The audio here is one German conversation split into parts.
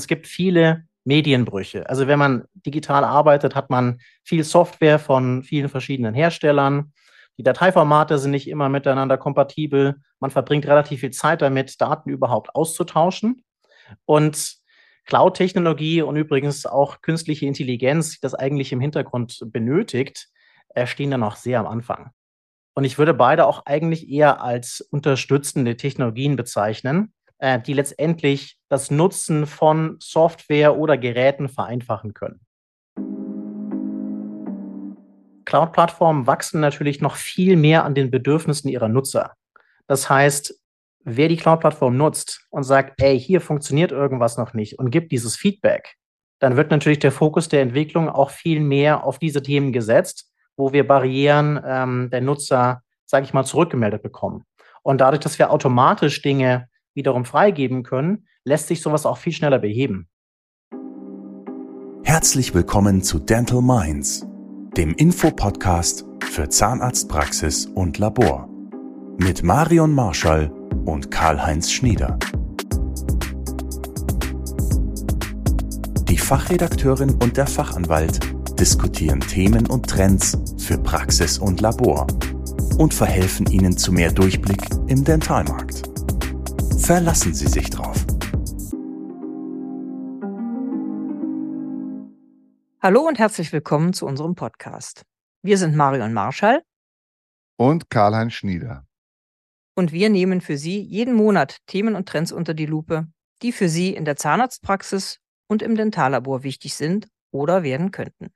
es gibt viele Medienbrüche. Also wenn man digital arbeitet, hat man viel Software von vielen verschiedenen Herstellern. Die Dateiformate sind nicht immer miteinander kompatibel. Man verbringt relativ viel Zeit damit, Daten überhaupt auszutauschen. Und Cloud-Technologie und übrigens auch künstliche Intelligenz, die das eigentlich im Hintergrund benötigt, äh, stehen da noch sehr am Anfang. Und ich würde beide auch eigentlich eher als unterstützende Technologien bezeichnen, äh, die letztendlich das Nutzen von Software oder Geräten vereinfachen können. Cloud-Plattformen wachsen natürlich noch viel mehr an den Bedürfnissen ihrer Nutzer. Das heißt, wer die Cloud-Plattform nutzt und sagt, ey, hier funktioniert irgendwas noch nicht und gibt dieses Feedback, dann wird natürlich der Fokus der Entwicklung auch viel mehr auf diese Themen gesetzt, wo wir Barrieren ähm, der Nutzer, sage ich mal, zurückgemeldet bekommen. Und dadurch, dass wir automatisch Dinge wiederum freigeben können, lässt sich sowas auch viel schneller beheben. Herzlich willkommen zu Dental Minds dem Infopodcast für Zahnarztpraxis und Labor mit Marion Marschall und Karl-Heinz Schnieder. Die Fachredakteurin und der Fachanwalt diskutieren Themen und Trends für Praxis und Labor und verhelfen Ihnen zu mehr Durchblick im Dentalmarkt. Verlassen Sie sich drauf. Hallo und herzlich willkommen zu unserem Podcast. Wir sind Marion Marschall und Karl-Heinz Schnieder. Und wir nehmen für Sie jeden Monat Themen und Trends unter die Lupe, die für Sie in der Zahnarztpraxis und im Dentallabor wichtig sind oder werden könnten.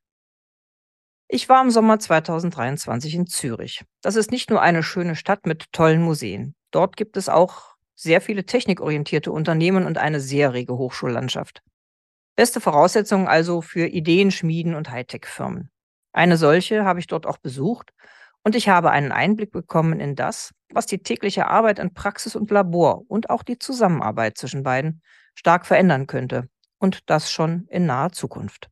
Ich war im Sommer 2023 in Zürich. Das ist nicht nur eine schöne Stadt mit tollen Museen. Dort gibt es auch sehr viele technikorientierte Unternehmen und eine sehr rege Hochschullandschaft. Beste Voraussetzungen also für Ideenschmieden und Hightech-Firmen. Eine solche habe ich dort auch besucht und ich habe einen Einblick bekommen in das, was die tägliche Arbeit in Praxis und Labor und auch die Zusammenarbeit zwischen beiden stark verändern könnte und das schon in naher Zukunft.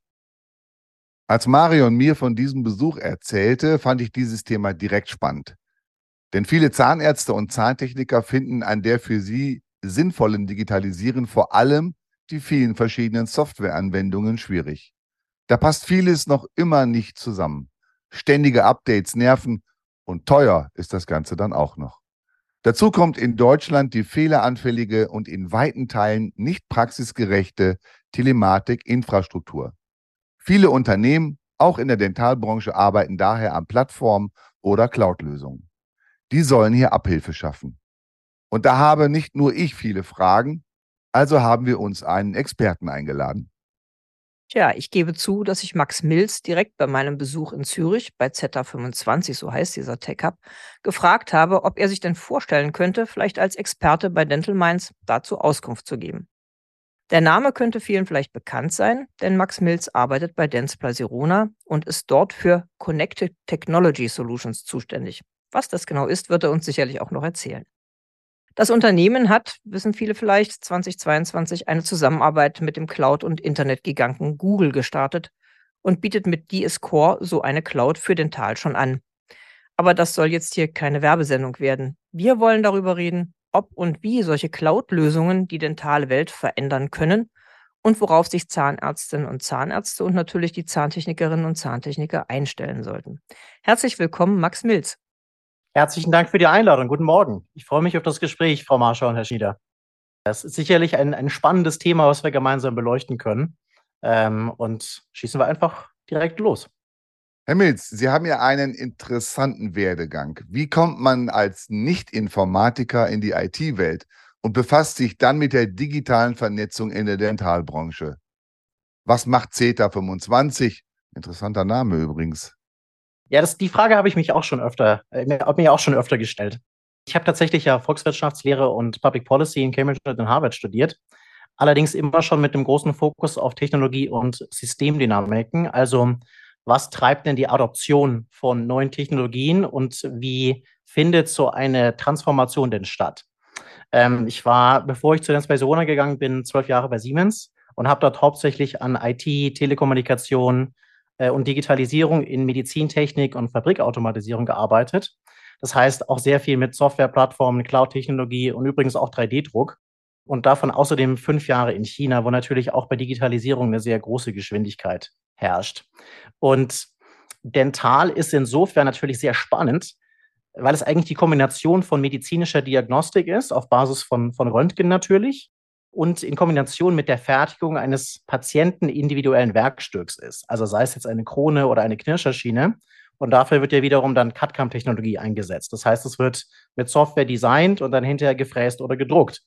Als Marion mir von diesem Besuch erzählte, fand ich dieses Thema direkt spannend. Denn viele Zahnärzte und Zahntechniker finden an der für sie sinnvollen Digitalisieren vor allem die vielen verschiedenen Softwareanwendungen schwierig. Da passt vieles noch immer nicht zusammen. Ständige Updates nerven und teuer ist das Ganze dann auch noch. Dazu kommt in Deutschland die fehleranfällige und in weiten Teilen nicht praxisgerechte Telematik-Infrastruktur. Viele Unternehmen, auch in der Dentalbranche, arbeiten daher an Plattformen oder Cloud-Lösungen. Die sollen hier Abhilfe schaffen. Und da habe nicht nur ich viele Fragen, also haben wir uns einen Experten eingeladen. Tja, ich gebe zu, dass ich Max Mills direkt bei meinem Besuch in Zürich bei Z25, so heißt dieser Tech Hub, gefragt habe, ob er sich denn vorstellen könnte, vielleicht als Experte bei Dental Minds dazu Auskunft zu geben. Der Name könnte vielen vielleicht bekannt sein, denn Max Mills arbeitet bei Dentsply Sirona und ist dort für Connected Technology Solutions zuständig. Was das genau ist, wird er uns sicherlich auch noch erzählen. Das Unternehmen hat, wissen viele vielleicht, 2022 eine Zusammenarbeit mit dem Cloud- und Internetgiganten Google gestartet und bietet mit DS Core so eine Cloud für Dental schon an. Aber das soll jetzt hier keine Werbesendung werden. Wir wollen darüber reden, ob und wie solche Cloud-Lösungen die dentale Welt verändern können und worauf sich Zahnärztinnen und Zahnärzte und natürlich die Zahntechnikerinnen und Zahntechniker einstellen sollten. Herzlich willkommen, Max Mills. Herzlichen Dank für die Einladung. Guten Morgen. Ich freue mich auf das Gespräch, Frau Marschau und Herr Schieder. Das ist sicherlich ein, ein spannendes Thema, was wir gemeinsam beleuchten können. Ähm, und schießen wir einfach direkt los. Herr Milz, Sie haben ja einen interessanten Werdegang. Wie kommt man als Nicht-Informatiker in die IT-Welt und befasst sich dann mit der digitalen Vernetzung in der Dentalbranche? Was macht CETA 25? Interessanter Name übrigens. Ja, das, die Frage habe ich mich auch schon öfter, äh, mir auch schon öfter gestellt. Ich habe tatsächlich ja Volkswirtschaftslehre und Public Policy in Cambridge und in Harvard studiert. Allerdings immer schon mit dem großen Fokus auf Technologie und Systemdynamiken. Also, was treibt denn die Adoption von neuen Technologien und wie findet so eine Transformation denn statt? Ähm, ich war, bevor ich zu Sona gegangen bin, zwölf Jahre bei Siemens und habe dort hauptsächlich an IT, Telekommunikation, und Digitalisierung in Medizintechnik und Fabrikautomatisierung gearbeitet. Das heißt auch sehr viel mit Softwareplattformen, Cloud-Technologie und übrigens auch 3D-Druck. und davon außerdem fünf Jahre in China, wo natürlich auch bei Digitalisierung eine sehr große Geschwindigkeit herrscht. Und Dental ist insofern natürlich sehr spannend, weil es eigentlich die Kombination von medizinischer Diagnostik ist, auf Basis von, von Röntgen natürlich, und in Kombination mit der Fertigung eines patientenindividuellen Werkstücks ist. Also sei es jetzt eine Krone oder eine Knirscherschiene. Und dafür wird ja wiederum dann CAD-CAM-Technologie eingesetzt. Das heißt, es wird mit Software designt und dann hinterher gefräst oder gedruckt.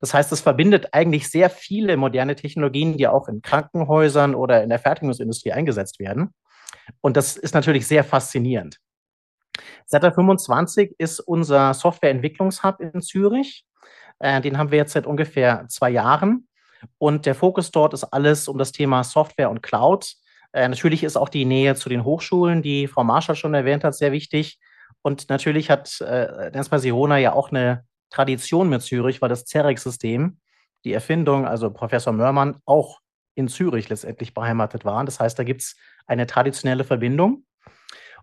Das heißt, es verbindet eigentlich sehr viele moderne Technologien, die auch in Krankenhäusern oder in der Fertigungsindustrie eingesetzt werden. Und das ist natürlich sehr faszinierend. Zeta 25 ist unser Softwareentwicklungshub in Zürich. Äh, den haben wir jetzt seit ungefähr zwei Jahren. Und der Fokus dort ist alles um das Thema Software und Cloud. Äh, natürlich ist auch die Nähe zu den Hochschulen, die Frau Marschall schon erwähnt hat, sehr wichtig. Und natürlich hat äh, Nenspa Sirona ja auch eine Tradition mit Zürich, weil das CEREC-System, die Erfindung, also Professor Mörmann, auch in Zürich letztendlich beheimatet waren. Das heißt, da gibt es eine traditionelle Verbindung.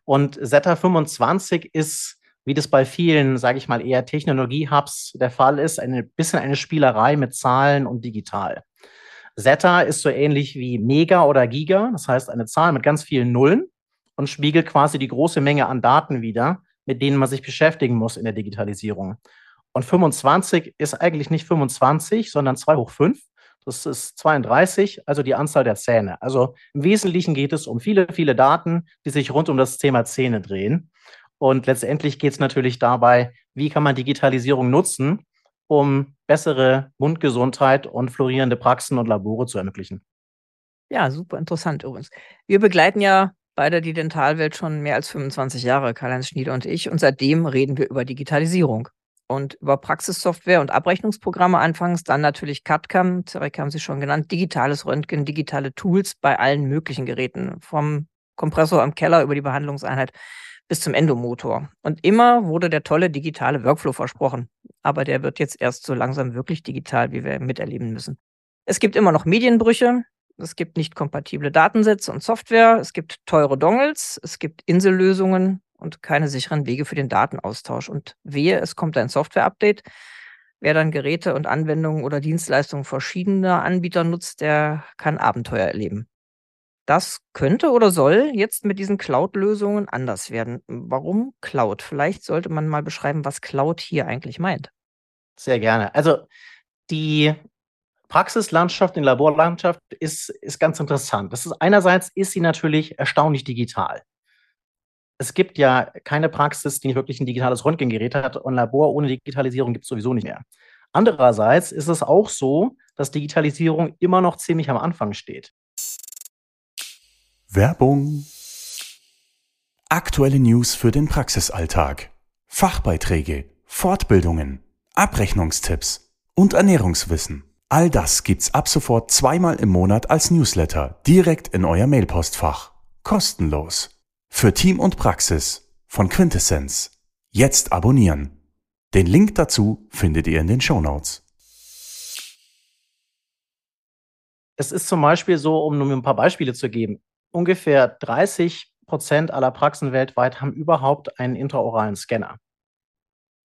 Und Zeta 25 ist, wie das bei vielen, sage ich mal, eher Technologie-Hubs der Fall ist, ein bisschen eine Spielerei mit Zahlen und digital. Zeta ist so ähnlich wie Mega oder Giga, das heißt eine Zahl mit ganz vielen Nullen und spiegelt quasi die große Menge an Daten wider, mit denen man sich beschäftigen muss in der Digitalisierung. Und 25 ist eigentlich nicht 25, sondern 2 hoch 5. Das ist 32, also die Anzahl der Zähne. Also im Wesentlichen geht es um viele, viele Daten, die sich rund um das Thema Zähne drehen. Und letztendlich geht es natürlich dabei, wie kann man Digitalisierung nutzen, um bessere Mundgesundheit und florierende Praxen und Labore zu ermöglichen. Ja, super interessant übrigens. Wir begleiten ja beide die Dentalwelt schon mehr als 25 Jahre, Karl-Heinz Schnieder und ich. Und seitdem reden wir über Digitalisierung und über Praxissoftware und Abrechnungsprogramme anfangs, dann natürlich CAD-CAM, Zerek haben Sie schon genannt, digitales Röntgen, digitale Tools bei allen möglichen Geräten, vom Kompressor im Keller über die Behandlungseinheit bis zum Endomotor. Und immer wurde der tolle digitale Workflow versprochen. Aber der wird jetzt erst so langsam wirklich digital, wie wir miterleben müssen. Es gibt immer noch Medienbrüche. Es gibt nicht kompatible Datensätze und Software. Es gibt teure Dongles. Es gibt Insellösungen und keine sicheren Wege für den Datenaustausch. Und wehe, es kommt ein Software-Update. Wer dann Geräte und Anwendungen oder Dienstleistungen verschiedener Anbieter nutzt, der kann Abenteuer erleben. Das könnte oder soll jetzt mit diesen Cloud-Lösungen anders werden. Warum Cloud? Vielleicht sollte man mal beschreiben, was Cloud hier eigentlich meint. Sehr gerne. Also die Praxislandschaft, die Laborlandschaft ist, ist ganz interessant. Das ist einerseits ist sie natürlich erstaunlich digital es gibt ja keine Praxis, die nicht wirklich ein digitales Röntgengerät hat und Labor ohne Digitalisierung gibt es sowieso nicht mehr. Andererseits ist es auch so, dass Digitalisierung immer noch ziemlich am Anfang steht. Werbung. Aktuelle News für den Praxisalltag. Fachbeiträge, Fortbildungen, Abrechnungstipps und Ernährungswissen. All das gibt's ab sofort zweimal im Monat als Newsletter direkt in euer Mailpostfach. Kostenlos. Für Team und Praxis von Quintessenz. Jetzt abonnieren. Den Link dazu findet ihr in den Show Notes. Es ist zum Beispiel so, um nur ein paar Beispiele zu geben, ungefähr 30 Prozent aller Praxen weltweit haben überhaupt einen intraoralen Scanner.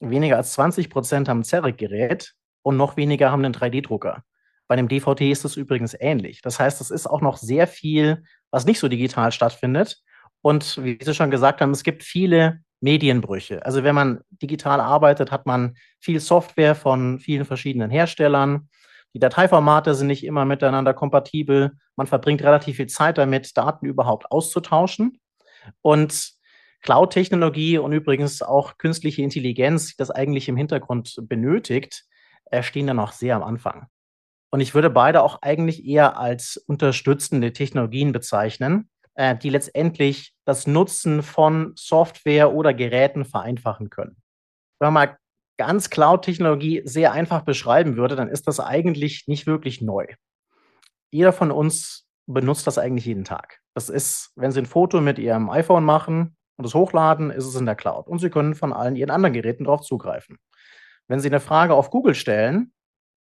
Weniger als 20 Prozent haben ein CEREC-Gerät und noch weniger haben einen 3D-Drucker. Bei einem DVT ist es übrigens ähnlich. Das heißt, es ist auch noch sehr viel, was nicht so digital stattfindet. Und wie Sie schon gesagt haben, es gibt viele Medienbrüche. Also wenn man digital arbeitet, hat man viel Software von vielen verschiedenen Herstellern. Die Dateiformate sind nicht immer miteinander kompatibel. Man verbringt relativ viel Zeit damit, Daten überhaupt auszutauschen. Und Cloud-Technologie und übrigens auch künstliche Intelligenz, die das eigentlich im Hintergrund benötigt, stehen da noch sehr am Anfang. Und ich würde beide auch eigentlich eher als unterstützende Technologien bezeichnen, äh, die letztendlich das Nutzen von Software oder Geräten vereinfachen können. Wenn man mal ganz Cloud-Technologie sehr einfach beschreiben würde, dann ist das eigentlich nicht wirklich neu. Jeder von uns benutzt das eigentlich jeden Tag. Das ist, wenn Sie ein Foto mit Ihrem iPhone machen und es hochladen, ist es in der Cloud. Und Sie können von allen Ihren anderen Geräten darauf zugreifen. Wenn Sie eine Frage auf Google stellen,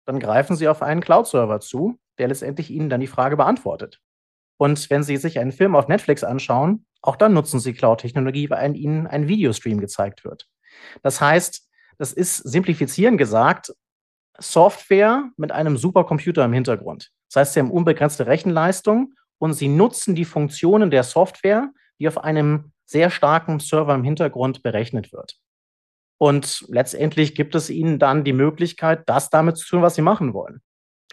dann greifen Sie auf einen Cloud-Server zu, der letztendlich Ihnen dann die Frage beantwortet. Und wenn Sie sich einen Film auf Netflix anschauen, auch dann nutzen Sie Cloud-Technologie, weil Ihnen ein Videostream gezeigt wird. Das heißt, das ist simplifizieren gesagt, Software mit einem Supercomputer im Hintergrund. Das heißt, Sie haben unbegrenzte Rechenleistung und Sie nutzen die Funktionen der Software, die auf einem sehr starken Server im Hintergrund berechnet wird. Und letztendlich gibt es Ihnen dann die Möglichkeit, das damit zu tun, was Sie machen wollen.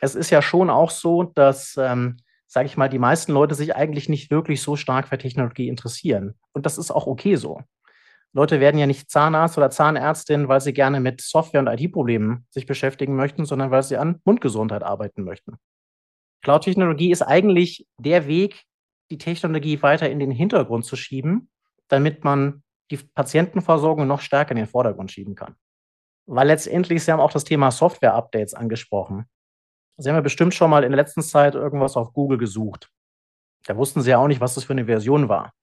Es ist ja schon auch so, dass, ähm, sage ich mal, die meisten Leute sich eigentlich nicht wirklich so stark für Technologie interessieren. Und das ist auch okay so. Leute werden ja nicht Zahnarzt oder Zahnärztin, weil sie gerne mit Software- und IT-Problemen sich beschäftigen möchten, sondern weil sie an Mundgesundheit arbeiten möchten. Cloud-Technologie ist eigentlich der Weg, die Technologie weiter in den Hintergrund zu schieben, damit man die Patientenversorgung noch stärker in den Vordergrund schieben kann. Weil letztendlich, Sie haben auch das Thema Software-Updates angesprochen. Sie haben ja bestimmt schon mal in der letzten Zeit irgendwas auf Google gesucht. Da wussten Sie ja auch nicht, was das für eine Version war.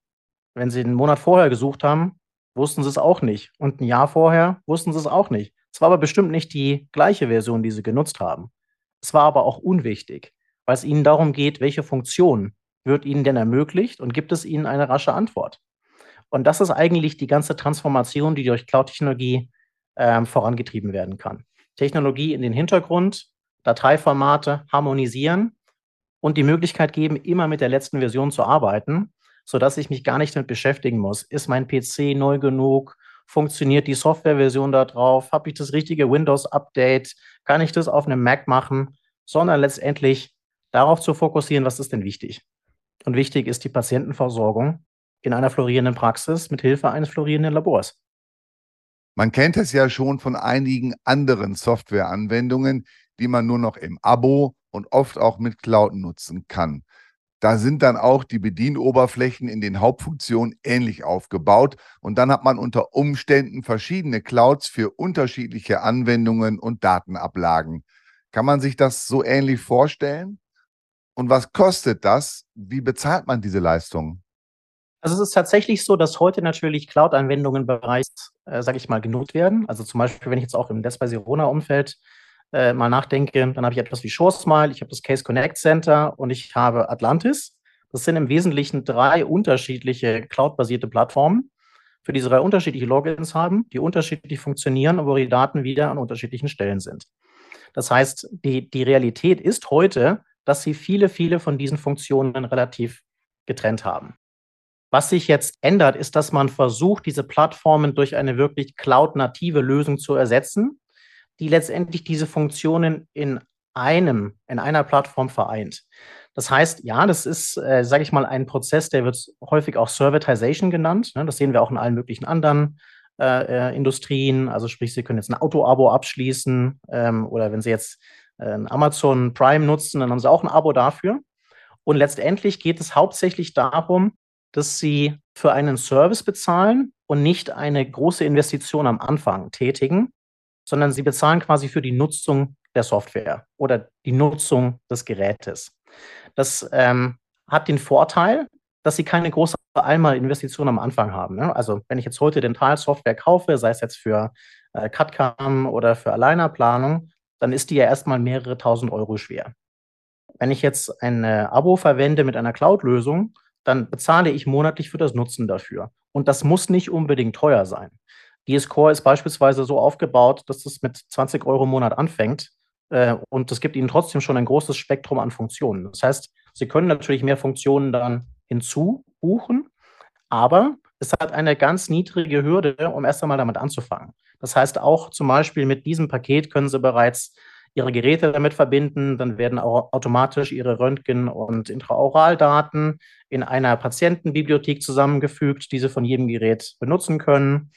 Wenn Sie einen Monat vorher gesucht haben, wussten sie es auch nicht. Und ein Jahr vorher wussten sie es auch nicht. Es war aber bestimmt nicht die gleiche Version, die sie genutzt haben. Es war aber auch unwichtig, weil es ihnen darum geht, welche Funktion wird ihnen denn ermöglicht und gibt es ihnen eine rasche Antwort. Und das ist eigentlich die ganze Transformation, die durch Cloud-Technologie äh, vorangetrieben werden kann. Technologie in den Hintergrund, Dateiformate harmonisieren und die Möglichkeit geben, immer mit der letzten Version zu arbeiten sodass ich mich gar nicht damit beschäftigen muss. Ist mein PC neu genug? Funktioniert die Softwareversion da drauf? Habe ich das richtige Windows-Update? Kann ich das auf einem Mac machen? Sondern letztendlich darauf zu fokussieren, was ist denn wichtig? Und wichtig ist die Patientenversorgung in einer florierenden Praxis mit Hilfe eines florierenden Labors. Man kennt es ja schon von einigen anderen Softwareanwendungen, die man nur noch im Abo und oft auch mit Cloud nutzen kann. Da sind dann auch die Bedienoberflächen in den Hauptfunktionen ähnlich aufgebaut und dann hat man unter Umständen verschiedene Clouds für unterschiedliche Anwendungen und Datenablagen. Kann man sich das so ähnlich vorstellen? Und was kostet das? Wie bezahlt man diese Leistung? Also es ist tatsächlich so, dass heute natürlich Cloud-Anwendungen bereits, äh, sage ich mal, genutzt werden. Also zum Beispiel, wenn ich jetzt auch im Despa-Sirona-Umfeld äh, mal nachdenke, dann habe ich etwas wie SureSmile, ich habe das Case Connect Center und ich habe Atlantis. Das sind im Wesentlichen drei unterschiedliche cloud-basierte Plattformen, für die sie drei unterschiedliche Logins haben, die unterschiedlich funktionieren und wo die Daten wieder an unterschiedlichen Stellen sind. Das heißt, die, die Realität ist heute, dass sie viele, viele von diesen Funktionen relativ getrennt haben. Was sich jetzt ändert, ist, dass man versucht, diese Plattformen durch eine wirklich cloud-native Lösung zu ersetzen, die letztendlich diese Funktionen in einem, in einer Plattform vereint. Das heißt, ja, das ist, äh, sage ich mal, ein Prozess, der wird häufig auch Servitization genannt. Ne? Das sehen wir auch in allen möglichen anderen äh, äh, Industrien. Also sprich, Sie können jetzt ein Auto-Abo abschließen ähm, oder wenn Sie jetzt äh, Amazon Prime nutzen, dann haben Sie auch ein Abo dafür. Und letztendlich geht es hauptsächlich darum, dass Sie für einen Service bezahlen und nicht eine große Investition am Anfang tätigen, sondern sie bezahlen quasi für die Nutzung der Software oder die Nutzung des Gerätes. Das ähm, hat den Vorteil, dass sie keine große Einmalinvestition am Anfang haben. Ne? Also wenn ich jetzt heute Dentalsoftware kaufe, sei es jetzt für äh, CAD-CAM oder für Alleinerplanung, dann ist die ja erstmal mehrere tausend Euro schwer. Wenn ich jetzt ein äh, Abo verwende mit einer Cloud-Lösung, dann bezahle ich monatlich für das Nutzen dafür. Und das muss nicht unbedingt teuer sein. DS-Core ist beispielsweise so aufgebaut, dass es mit 20 Euro im Monat anfängt äh, und das gibt Ihnen trotzdem schon ein großes Spektrum an Funktionen. Das heißt, Sie können natürlich mehr Funktionen dann hinzubuchen, aber es hat eine ganz niedrige Hürde, um erst einmal damit anzufangen. Das heißt, auch zum Beispiel mit diesem Paket können Sie bereits Ihre Geräte damit verbinden. Dann werden auch automatisch Ihre Röntgen- und Intraoraldaten in einer Patientenbibliothek zusammengefügt, die Sie von jedem Gerät benutzen können.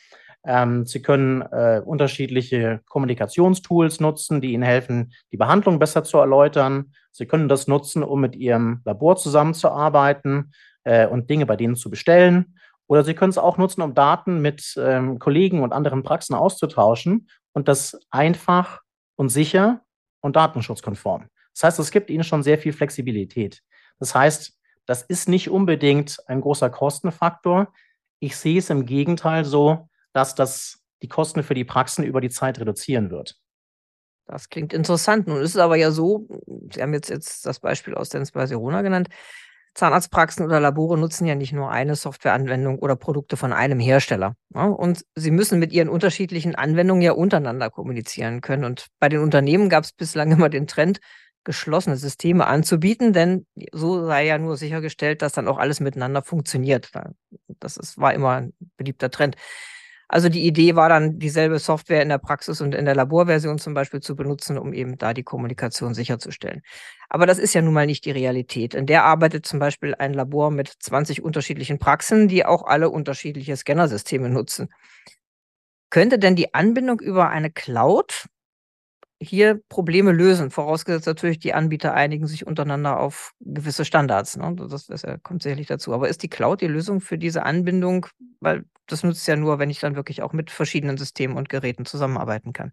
Ähm, Sie können äh, unterschiedliche Kommunikationstools nutzen, die Ihnen helfen, die Behandlung besser zu erläutern. Sie können das nutzen, um mit Ihrem Labor zusammenzuarbeiten äh, und Dinge bei denen zu bestellen. Oder Sie können es auch nutzen, um Daten mit ähm, Kollegen und anderen Praxen auszutauschen und das einfach und sicher und datenschutzkonform. Das heißt, es gibt Ihnen schon sehr viel Flexibilität. Das heißt, das ist nicht unbedingt ein großer Kostenfaktor. Ich sehe es im Gegenteil so, dass das die Kosten für die Praxen über die Zeit reduzieren wird. Das klingt interessant. Nun ist es aber ja so, Sie haben jetzt, jetzt das Beispiel aus Dens Barcelona genannt, Zahnarztpraxen oder Labore nutzen ja nicht nur eine Softwareanwendung oder Produkte von einem Hersteller. Ne? Und sie müssen mit ihren unterschiedlichen Anwendungen ja untereinander kommunizieren können. Und bei den Unternehmen gab es bislang immer den Trend, geschlossene Systeme anzubieten, denn so sei ja nur sichergestellt, dass dann auch alles miteinander funktioniert. Das ist, war immer ein beliebter Trend. Also die Idee war dann, dieselbe Software in der Praxis und in der Laborversion zum Beispiel zu benutzen, um eben da die Kommunikation sicherzustellen. Aber das ist ja nun mal nicht die Realität. In der arbeitet zum Beispiel ein Labor mit 20 unterschiedlichen Praxen, die auch alle unterschiedliche Scannersysteme nutzen. Könnte denn die Anbindung über eine Cloud hier Probleme lösen, vorausgesetzt natürlich, die Anbieter einigen sich untereinander auf gewisse Standards. Ne? Das, das kommt sicherlich dazu. Aber ist die Cloud die Lösung für diese Anbindung? Weil das nutzt ja nur, wenn ich dann wirklich auch mit verschiedenen Systemen und Geräten zusammenarbeiten kann.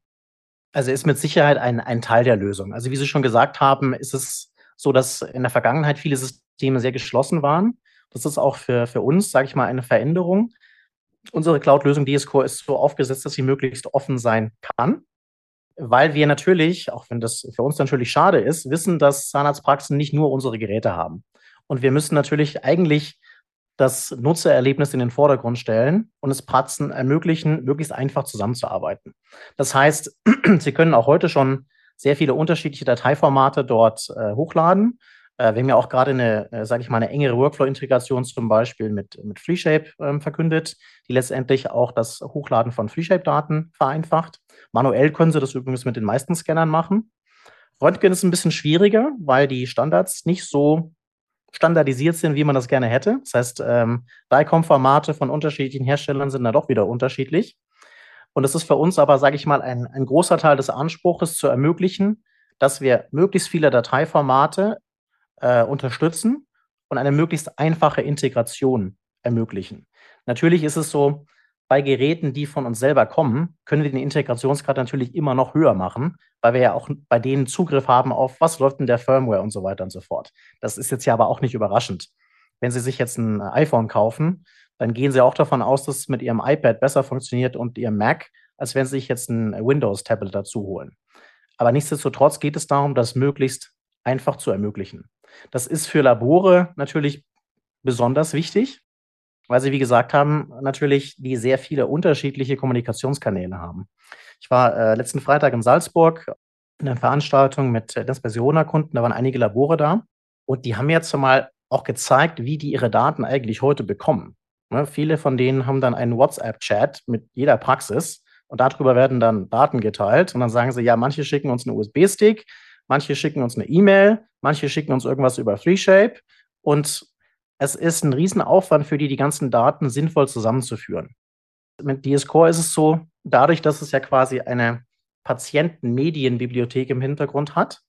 Also ist mit Sicherheit ein, ein Teil der Lösung. Also wie Sie schon gesagt haben, ist es so, dass in der Vergangenheit viele Systeme sehr geschlossen waren. Das ist auch für, für uns, sage ich mal, eine Veränderung. Unsere Cloud-Lösung DSCore ist so aufgesetzt, dass sie möglichst offen sein kann weil wir natürlich, auch wenn das für uns natürlich schade ist, wissen, dass Zahnarztpraxen nicht nur unsere Geräte haben. Und wir müssen natürlich eigentlich das Nutzererlebnis in den Vordergrund stellen und es Praxen ermöglichen, möglichst einfach zusammenzuarbeiten. Das heißt, Sie können auch heute schon sehr viele unterschiedliche Dateiformate dort äh, hochladen. Äh, wir haben ja auch gerade eine, äh, sage ich mal, eine engere Workflow-Integration zum Beispiel mit, mit FreeShape ähm, verkündet, die letztendlich auch das Hochladen von FreeShape-Daten vereinfacht. Manuell können Sie das übrigens mit den meisten Scannern machen. Röntgen ist ein bisschen schwieriger, weil die Standards nicht so standardisiert sind, wie man das gerne hätte. Das heißt, ähm, DICOM-Formate von unterschiedlichen Herstellern sind da doch wieder unterschiedlich. Und es ist für uns aber, sage ich mal, ein, ein großer Teil des Anspruches zu ermöglichen, dass wir möglichst viele Dateiformate äh, unterstützen und eine möglichst einfache Integration ermöglichen. Natürlich ist es so, bei Geräten, die von uns selber kommen, können wir den Integrationsgrad natürlich immer noch höher machen, weil wir ja auch bei denen Zugriff haben auf, was läuft in der Firmware und so weiter und so fort. Das ist jetzt ja aber auch nicht überraschend. Wenn Sie sich jetzt ein iPhone kaufen, dann gehen Sie auch davon aus, dass es mit Ihrem iPad besser funktioniert und Ihrem Mac, als wenn Sie sich jetzt ein Windows-Tablet dazu holen. Aber nichtsdestotrotz geht es darum, das möglichst einfach zu ermöglichen. Das ist für Labore natürlich besonders wichtig, weil sie, wie gesagt haben, natürlich die sehr viele unterschiedliche Kommunikationskanäle haben. Ich war äh, letzten Freitag in Salzburg in einer Veranstaltung mit äh, Dispersioner-Kunden, da waren einige Labore da und die haben jetzt mal auch gezeigt, wie die ihre Daten eigentlich heute bekommen. Ne, viele von denen haben dann einen WhatsApp-Chat mit jeder Praxis und darüber werden dann Daten geteilt und dann sagen sie, ja, manche schicken uns einen USB-Stick, manche schicken uns eine E-Mail, manche schicken uns irgendwas über FreeShape und es ist ein Riesenaufwand für die, die ganzen Daten sinnvoll zusammenzuführen. Mit DS-Core ist es so, dadurch, dass es ja quasi eine Patientenmedienbibliothek im Hintergrund hat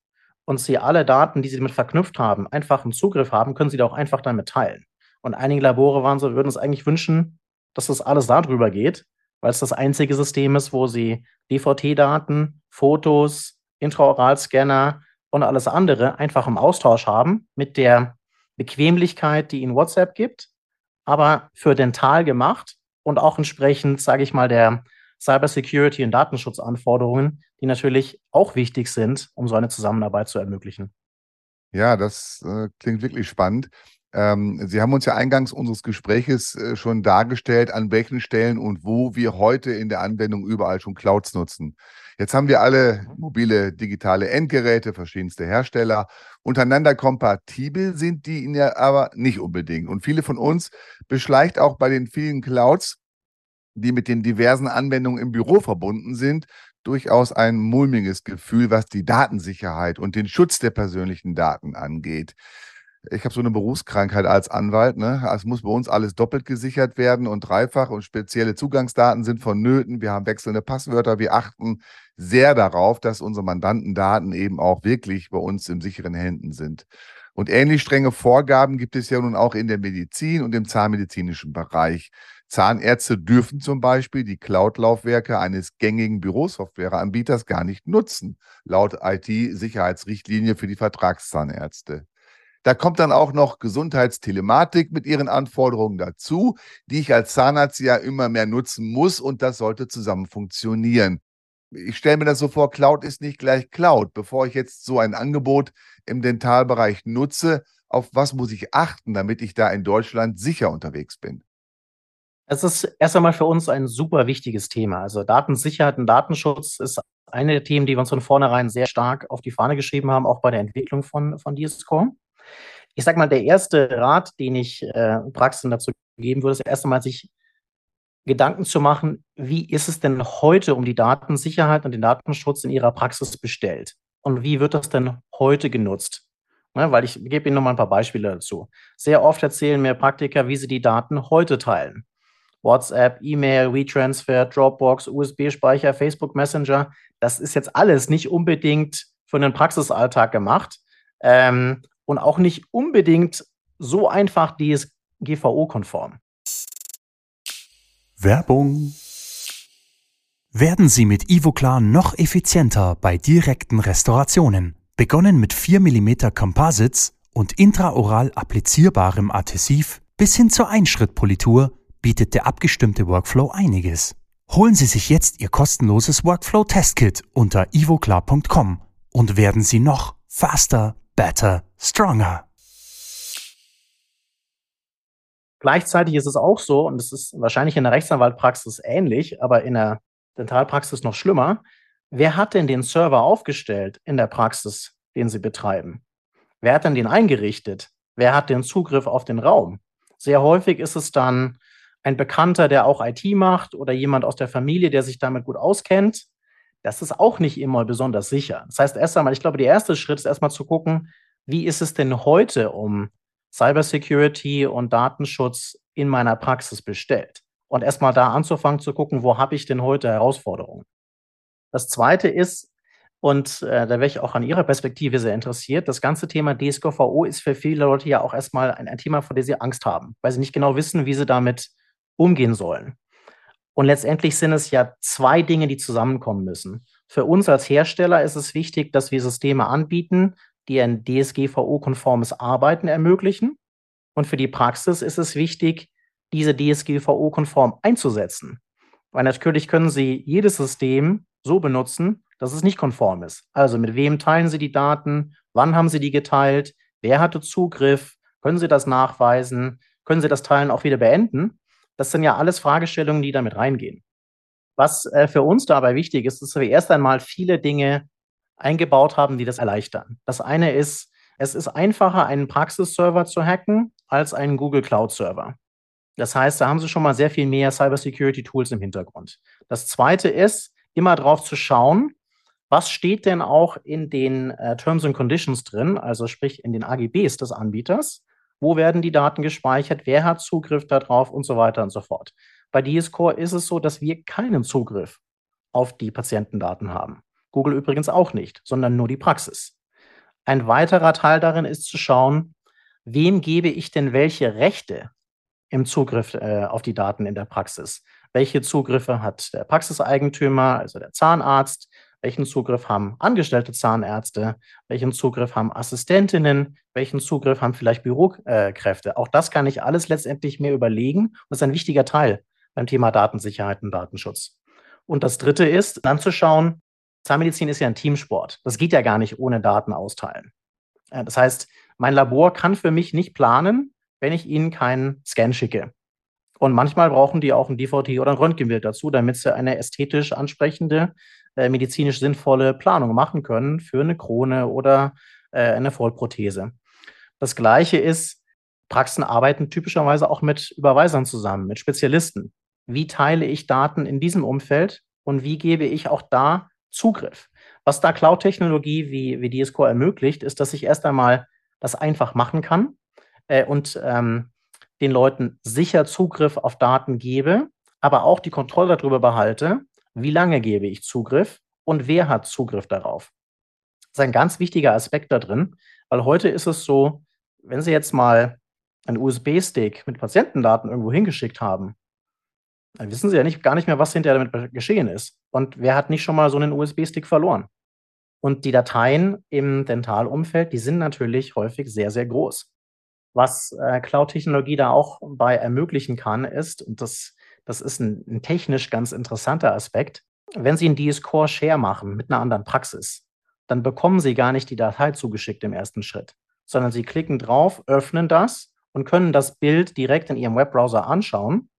und sie alle Daten, die sie damit verknüpft haben, einfach einen Zugriff haben, können sie da auch einfach damit teilen. Und einige Labore waren so, würden es eigentlich wünschen, dass das alles darüber geht, weil es das einzige System ist, wo sie DVT-Daten, Fotos, Intraoralscanner und alles andere einfach im Austausch haben mit der Bequemlichkeit, die Ihnen WhatsApp gibt, aber für dental gemacht und auch entsprechend, sage ich mal, der Cybersecurity und Datenschutzanforderungen, die natürlich auch wichtig sind, um so eine Zusammenarbeit zu ermöglichen. Ja, das äh, klingt wirklich spannend. Ähm, Sie haben uns ja eingangs unseres Gespräches äh, schon dargestellt, an welchen Stellen und wo wir heute in der Anwendung überall schon Clouds nutzen. Jetzt haben wir alle mobile digitale Endgeräte, verschiedenste Hersteller. Untereinander kompatibel sind die ja aber nicht unbedingt. Und viele von uns beschleicht auch bei den vielen Clouds, die mit den diversen Anwendungen im Büro verbunden sind, durchaus ein mulmiges Gefühl, was die Datensicherheit und den Schutz der persönlichen Daten angeht ich habe so eine Berufskrankheit als Anwalt. Ne? Es muss bei uns alles doppelt gesichert werden und dreifach und spezielle Zugangsdaten sind vonnöten. Wir haben wechselnde Passwörter. Wir achten sehr darauf, dass unsere Mandantendaten eben auch wirklich bei uns in sicheren Händen sind. Und ähnlich strenge Vorgaben gibt es ja nun auch in der Medizin und im zahnmedizinischen Bereich. Zahnärzte dürfen zum Beispiel die Cloud-Laufwerke eines gängigen Bürosoftwareanbieters gar nicht nutzen, laut IT-Sicherheitsrichtlinie für die Vertragszahnärzte. Da kommt dann auch noch Gesundheitstelematik mit ihren Anforderungen dazu, die ich als Zahnarzt ja immer mehr nutzen muss und das sollte zusammen funktionieren. Ich stelle mir das so vor, Cloud ist nicht gleich Cloud. Bevor ich jetzt so ein Angebot im Dentalbereich nutze, auf was muss ich achten, damit ich da in Deutschland sicher unterwegs bin? Es ist erst einmal für uns ein super wichtiges Thema. Also Datensicherheit und Datenschutz ist eine der Themen, die wir uns von vornherein sehr stark auf die Fahne geschrieben haben, auch bei der Entwicklung von, von DSCore. Ich sage mal, der erste Rat, den ich äh, Praxen dazu geben würde, ist erst einmal sich Gedanken zu machen, wie ist es denn heute um die Datensicherheit und den Datenschutz in Ihrer Praxis bestellt? Und wie wird das denn heute genutzt? Ne, weil ich gebe Ihnen noch mal ein paar Beispiele dazu. Sehr oft erzählen mir Praktiker, wie sie die Daten heute teilen. WhatsApp, E-Mail, WeTransfer, Dropbox, USB-Speicher, Facebook Messenger. Das ist jetzt alles nicht unbedingt für den Praxisalltag gemacht ähm, und auch nicht unbedingt so einfach DSGVO-konform. Werbung. Werden Sie mit Ivoclar noch effizienter bei direkten Restaurationen. Begonnen mit 4 mm Composites und intraoral applizierbarem Adhesiv bis hin zur Einschrittpolitur bietet der abgestimmte Workflow einiges. Holen Sie sich jetzt Ihr kostenloses Workflow-Testkit unter ivoclar.com und werden Sie noch faster, better, stronger. Gleichzeitig ist es auch so, und es ist wahrscheinlich in der Rechtsanwaltpraxis ähnlich, aber in der Dentalpraxis noch schlimmer. Wer hat denn den Server aufgestellt in der Praxis, den Sie betreiben? Wer hat denn den eingerichtet? Wer hat den Zugriff auf den Raum? Sehr häufig ist es dann ein Bekannter, der auch IT macht oder jemand aus der Familie, der sich damit gut auskennt, das ist auch nicht immer besonders sicher. Das heißt, erst einmal, ich glaube, der erste Schritt ist erstmal zu gucken, wie ist es denn heute um Cybersecurity und Datenschutz in meiner Praxis bestellt? Und erstmal da anzufangen zu gucken, wo habe ich denn heute Herausforderungen? Das zweite ist, und äh, da wäre ich auch an Ihrer Perspektive sehr interessiert. Das ganze Thema DSGVO ist für viele Leute ja auch erstmal ein, ein Thema, vor dem sie Angst haben, weil sie nicht genau wissen, wie sie damit umgehen sollen. Und letztendlich sind es ja zwei Dinge, die zusammenkommen müssen. Für uns als Hersteller ist es wichtig, dass wir Systeme anbieten, die ein DSGVO-konformes Arbeiten ermöglichen. Und für die Praxis ist es wichtig, diese DSGVO-konform einzusetzen. Weil natürlich können Sie jedes System so benutzen, dass es nicht konform ist. Also mit wem teilen Sie die Daten? Wann haben Sie die geteilt? Wer hatte Zugriff? Können Sie das nachweisen? Können Sie das Teilen auch wieder beenden? Das sind ja alles Fragestellungen, die damit reingehen. Was äh, für uns dabei wichtig ist, ist, dass wir erst einmal viele Dinge eingebaut haben, die das erleichtern. Das eine ist, es ist einfacher, einen Praxisserver zu hacken als einen Google Cloud Server. Das heißt, da haben Sie schon mal sehr viel mehr Cybersecurity Tools im Hintergrund. Das zweite ist, immer drauf zu schauen, was steht denn auch in den äh, Terms and Conditions drin, also sprich in den AGBs des Anbieters wo werden die Daten gespeichert, wer hat Zugriff darauf und so weiter und so fort. Bei DSCore ist es so, dass wir keinen Zugriff auf die Patientendaten haben. Google übrigens auch nicht, sondern nur die Praxis. Ein weiterer Teil darin ist zu schauen, wem gebe ich denn welche Rechte im Zugriff äh, auf die Daten in der Praxis? Welche Zugriffe hat der Praxiseigentümer, also der Zahnarzt? Welchen Zugriff haben angestellte Zahnärzte? Welchen Zugriff haben Assistentinnen? Welchen Zugriff haben vielleicht Bürokräfte? Auch das kann ich alles letztendlich mir überlegen. Das ist ein wichtiger Teil beim Thema Datensicherheit und Datenschutz. Und das dritte ist, dann zu schauen, Zahnmedizin ist ja ein Teamsport. Das geht ja gar nicht ohne Daten austeilen. Das heißt, mein Labor kann für mich nicht planen, wenn ich ihnen keinen Scan schicke. Und manchmal brauchen die auch ein DVT oder ein Röntgenbild dazu, damit sie eine ästhetisch ansprechende äh, medizinisch sinnvolle Planung machen können für eine Krone oder äh, eine Vollprothese. Das Gleiche ist, Praxen arbeiten typischerweise auch mit Überweisern zusammen, mit Spezialisten. Wie teile ich Daten in diesem Umfeld und wie gebe ich auch da Zugriff? Was da Cloud-Technologie wie, wie DSCore ermöglicht, ist, dass ich erst einmal das einfach machen kann äh, und ähm, den Leuten sicher Zugriff auf Daten gebe, aber auch die Kontrolle darüber behalte, wie lange gebe ich Zugriff und wer hat Zugriff darauf. Das ist ein ganz wichtiger Aspekt da drin, weil heute ist es so, wenn Sie jetzt mal einen USB-Stick mit Patientendaten irgendwo hingeschickt haben, dann wissen Sie ja nicht, gar nicht mehr, was hinterher damit geschehen ist. Und wer hat nicht schon mal so einen USB-Stick verloren? Und die Dateien im Dentalumfeld, die sind natürlich häufig sehr, sehr groß. Was äh, Cloud-Technologie da auch bei ermöglichen kann, ist, und das das ist ein, ein technisch ganz interessanter Aspekt. Wenn Sie einen DS-Core Share machen mit einer anderen Praxis, dann bekommen Sie gar nicht die Datei zugeschickt im ersten Schritt, sondern Sie klicken drauf, öffnen das und können das Bild direkt in Ihrem Webbrowser anschauen,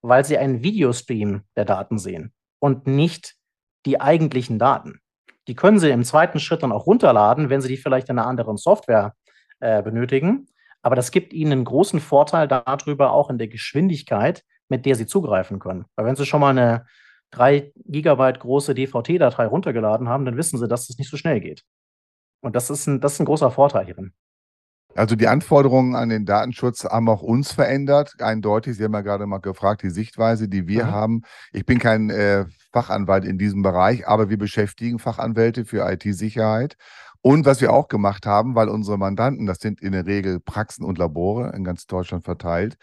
weil Sie einen Videostream der Daten sehen und nicht die eigentlichen Daten. Die können Sie im zweiten Schritt dann auch runterladen, wenn Sie die vielleicht in einer anderen Software äh, benötigen. Aber das gibt Ihnen einen großen Vorteil darüber, auch in der Geschwindigkeit, mit der Sie zugreifen können. Weil wenn Sie schon mal eine 3 Gigabyte große DVT-Datei runtergeladen haben, dann wissen Sie, dass es das nicht so schnell geht. Und das ist ein, das ist ein großer Vorteil hierin. Also die Anforderungen an den Datenschutz haben auch uns verändert, eindeutig. Sie haben ja gerade mal gefragt, die Sichtweise, die wir mhm. haben. Ich bin kein äh, Fachanwalt in diesem Bereich, aber wir beschäftigen Fachanwälte für IT-Sicherheit. Und was wir auch gemacht haben, weil unsere Mandanten, das sind in der Regel Praxen und Labore in ganz Deutschland verteilt,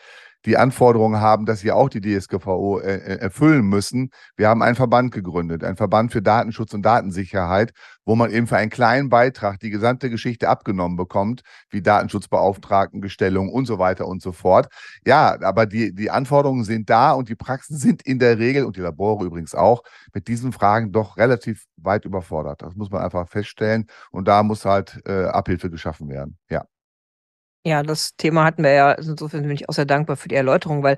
die Anforderungen haben, dass wir auch die DSGVO äh, äh, erfüllen müssen. Wir haben einen Verband gegründet, einen Verband für Datenschutz und Datensicherheit, wo man eben für einen kleinen Beitrag die gesamte Geschichte abgenommen bekommt, wie Datenschutzbeauftragtengestellung und so weiter und so fort. Ja, aber die, die Anforderungen sind da und die Praxen sind in der Regel und die Labore übrigens auch mit diesen Fragen doch relativ weit überfordert. Das muss man einfach feststellen und da muss halt äh, Abhilfe geschaffen werden. Ja. Ja, das Thema hatten wir ja. Insofern bin ich auch sehr dankbar für die Erläuterung, weil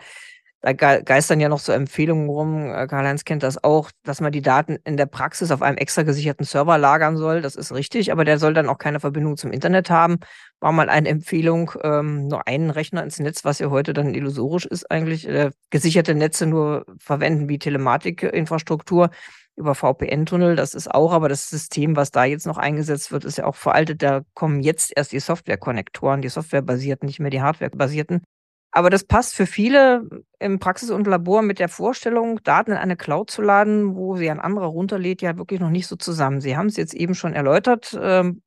da geistern ja noch so Empfehlungen rum. Äh, Karl-Heinz kennt das auch, dass man die Daten in der Praxis auf einem extra gesicherten Server lagern soll. Das ist richtig, aber der soll dann auch keine Verbindung zum Internet haben. War mal eine Empfehlung, ähm, nur einen Rechner ins Netz, was ja heute dann illusorisch ist eigentlich. Äh, gesicherte Netze nur verwenden wie Telematikinfrastruktur über VPN-Tunnel. Das ist auch, aber das System, was da jetzt noch eingesetzt wird, ist ja auch veraltet. Da kommen jetzt erst die Software-Konnektoren, die Software-basierten, nicht mehr die Hardware-basierten. Aber das passt für viele im Praxis und Labor mit der Vorstellung, Daten in eine Cloud zu laden, wo sie ein anderer runterlädt, ja wirklich noch nicht so zusammen. Sie haben es jetzt eben schon erläutert. Ähm,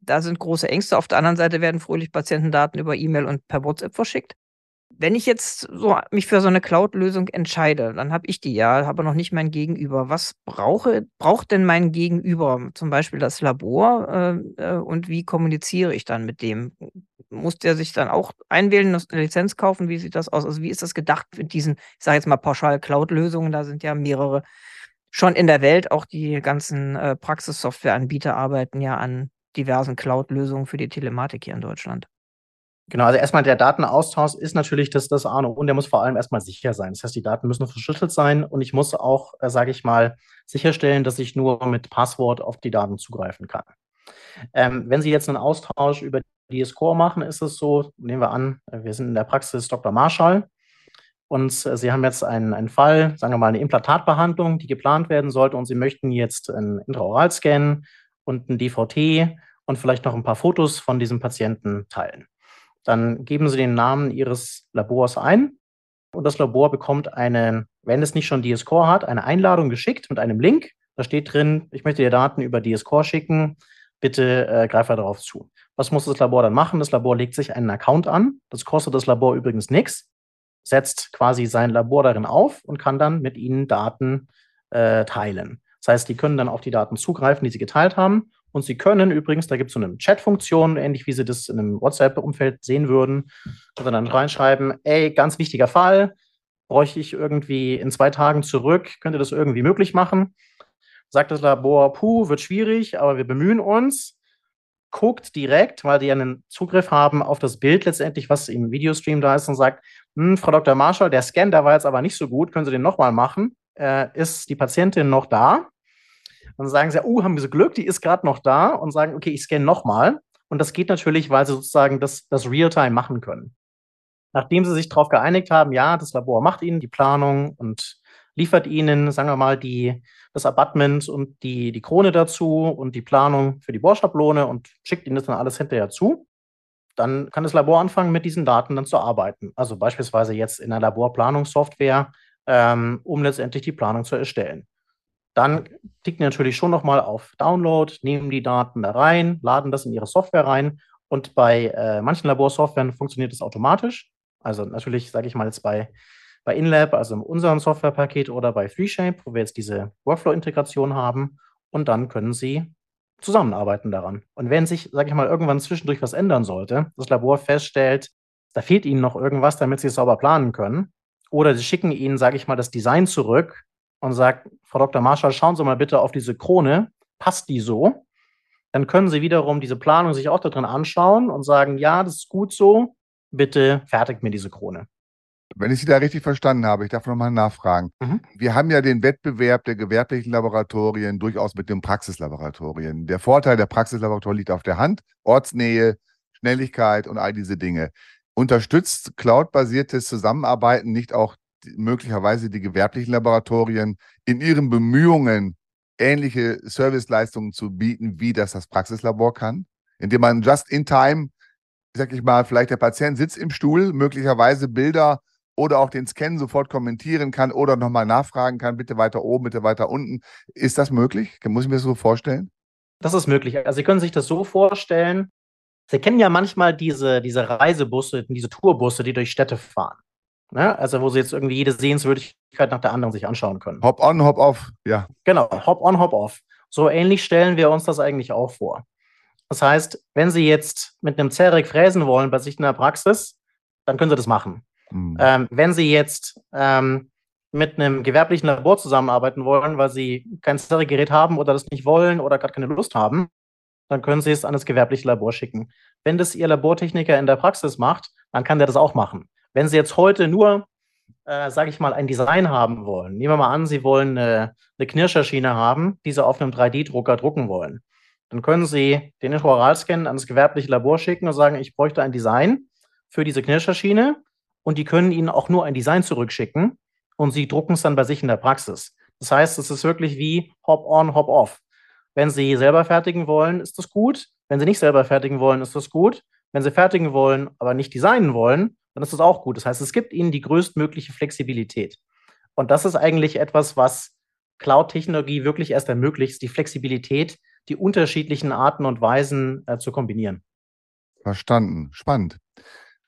da sind große Ängste. Auf der anderen Seite werden fröhlich Patientendaten über E-Mail und per WhatsApp verschickt. Wenn ich jetzt so mich für so eine Cloud-Lösung entscheide, dann habe ich die ja, habe noch nicht mein Gegenüber. Was brauche, braucht denn mein Gegenüber? Zum Beispiel das Labor äh, äh, und wie kommuniziere ich dann mit dem? Muss der sich dann auch einwählen, eine Lizenz kaufen? Wie sieht das aus? Also wie ist das gedacht mit diesen, ich sage jetzt mal pauschal Cloud-Lösungen? Da sind ja mehrere schon in der Welt. Auch die ganzen äh, Praxissoftware-Anbieter arbeiten ja an diversen Cloud-Lösungen für die Telematik hier in Deutschland. Genau, also erstmal der Datenaustausch ist natürlich das, das A und der muss vor allem erstmal sicher sein. Das heißt, die Daten müssen verschlüsselt sein und ich muss auch, äh, sage ich mal, sicherstellen, dass ich nur mit Passwort auf die Daten zugreifen kann. Ähm, wenn Sie jetzt einen Austausch über DSCore machen, ist es so, nehmen wir an, wir sind in der Praxis Dr. Marschall und äh, Sie haben jetzt einen, einen Fall, sagen wir mal eine Implantatbehandlung, die geplant werden sollte und Sie möchten jetzt einen Intraoralscan und ein DVT und vielleicht noch ein paar Fotos von diesem Patienten teilen. Dann geben Sie den Namen Ihres Labors ein und das Labor bekommt eine, wenn es nicht schon DSCore hat, eine Einladung geschickt mit einem Link. Da steht drin, ich möchte dir Daten über DSCore schicken, bitte äh, greif darauf zu. Was muss das Labor dann machen? Das Labor legt sich einen Account an. Das kostet das Labor übrigens nichts, setzt quasi sein Labor darin auf und kann dann mit Ihnen Daten äh, teilen. Das heißt, die können dann auf die Daten zugreifen, die Sie geteilt haben und Sie können übrigens, da gibt es so eine Chat-Funktion, ähnlich wie Sie das in einem WhatsApp-Umfeld sehen würden, und dann reinschreiben, ey, ganz wichtiger Fall, bräuchte ich irgendwie in zwei Tagen zurück, könnt ihr das irgendwie möglich machen? Sagt das Labor, puh, wird schwierig, aber wir bemühen uns. Guckt direkt, weil die ja einen Zugriff haben auf das Bild letztendlich, was im Videostream da ist und sagt, hm, Frau Dr. Marshall, der Scan, der war jetzt aber nicht so gut, können Sie den nochmal machen? Äh, ist die Patientin noch da? Dann sagen sie, oh, haben wir so Glück, die ist gerade noch da und sagen, okay, ich scanne nochmal. Und das geht natürlich, weil sie sozusagen das, das Realtime machen können. Nachdem sie sich darauf geeinigt haben, ja, das Labor macht ihnen die Planung und liefert ihnen, sagen wir mal, die, das Abattement und die, die Krone dazu und die Planung für die Bohrschablone und schickt ihnen das dann alles hinterher zu, dann kann das Labor anfangen, mit diesen Daten dann zu arbeiten. Also beispielsweise jetzt in einer Laborplanungssoftware, ähm, um letztendlich die Planung zu erstellen. Dann klicken die natürlich schon nochmal auf Download, nehmen die Daten da rein, laden das in ihre Software rein. Und bei äh, manchen Laborsoftwaren funktioniert das automatisch. Also natürlich, sage ich mal jetzt bei, bei InLab, also in unserem Softwarepaket oder bei 3Shape, wo wir jetzt diese Workflow-Integration haben. Und dann können Sie zusammenarbeiten daran. Und wenn sich, sage ich mal, irgendwann zwischendurch was ändern sollte, das Labor feststellt, da fehlt Ihnen noch irgendwas, damit Sie es sauber planen können, oder Sie schicken Ihnen, sage ich mal, das Design zurück und sagt, Frau Dr. Marschall, schauen Sie mal bitte auf diese Krone, passt die so? dann können Sie wiederum diese Planung sich auch da drin anschauen und sagen, ja, das ist gut so, bitte fertigt mir diese Krone. Wenn ich Sie da richtig verstanden habe, ich darf nochmal nachfragen. Mhm. Wir haben ja den Wettbewerb der gewerblichen Laboratorien durchaus mit den Praxislaboratorien. Der Vorteil der Praxislaboratorien liegt auf der Hand. Ortsnähe, Schnelligkeit und all diese Dinge. Unterstützt cloud-basiertes Zusammenarbeiten nicht auch möglicherweise die gewerblichen Laboratorien in ihren Bemühungen, ähnliche Serviceleistungen zu bieten, wie das das Praxislabor kann? Indem man just in time, sag ich mal, vielleicht der Patient sitzt im Stuhl, möglicherweise Bilder oder auch den Scan sofort kommentieren kann oder nochmal nachfragen kann, bitte weiter oben, bitte weiter unten. Ist das möglich? Muss ich mir das so vorstellen? Das ist möglich. Also Sie können sich das so vorstellen. Sie kennen ja manchmal diese, diese Reisebusse, diese Tourbusse, die durch Städte fahren. Ne? Also wo Sie jetzt irgendwie jede Sehenswürdigkeit nach der anderen sich anschauen können. Hop on, hop off, ja. Genau, hop on, hop off. So ähnlich stellen wir uns das eigentlich auch vor. Das heißt, wenn Sie jetzt mit einem Zerek fräsen wollen bei sich in der Praxis, dann können Sie das machen. Mhm. Ähm, wenn Sie jetzt ähm, mit einem gewerblichen Labor zusammenarbeiten wollen, weil Sie kein Stereo-Gerät haben oder das nicht wollen oder gerade keine Lust haben, dann können Sie es an das gewerbliche Labor schicken. Wenn das Ihr Labortechniker in der Praxis macht, dann kann der das auch machen. Wenn Sie jetzt heute nur, äh, sage ich mal, ein Design haben wollen, nehmen wir mal an, Sie wollen eine, eine Knirscherschiene haben, die Sie auf einem 3D-Drucker drucken wollen, dann können Sie den Intraoralscan an das gewerbliche Labor schicken und sagen, ich bräuchte ein Design für diese Knirscherschiene und die können Ihnen auch nur ein Design zurückschicken und Sie drucken es dann bei sich in der Praxis. Das heißt, es ist wirklich wie Hop-on, Hop-off. Wenn Sie selber fertigen wollen, ist das gut. Wenn Sie nicht selber fertigen wollen, ist das gut. Wenn Sie fertigen wollen, aber nicht designen wollen, dann ist das auch gut. Das heißt, es gibt Ihnen die größtmögliche Flexibilität. Und das ist eigentlich etwas, was Cloud-Technologie wirklich erst ermöglicht, die Flexibilität, die unterschiedlichen Arten und Weisen äh, zu kombinieren. Verstanden. Spannend.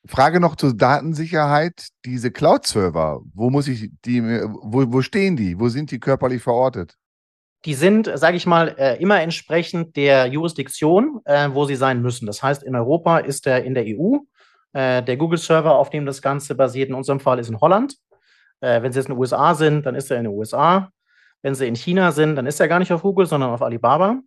Frage noch zur Datensicherheit. Diese Cloud-Server, wo muss ich die, wo, wo stehen die? Wo sind die körperlich verortet? Die sind, sage ich mal, äh, immer entsprechend der Jurisdiktion, äh, wo sie sein müssen. Das heißt, in Europa ist er in der EU. Äh, der Google-Server, auf dem das Ganze basiert, in unserem Fall ist in Holland. wenn sie jetzt in den USA sind, dann ist er in den USA. Wenn sie in China sind, dann ist er gar nicht auf Google, sondern auf Alibaba.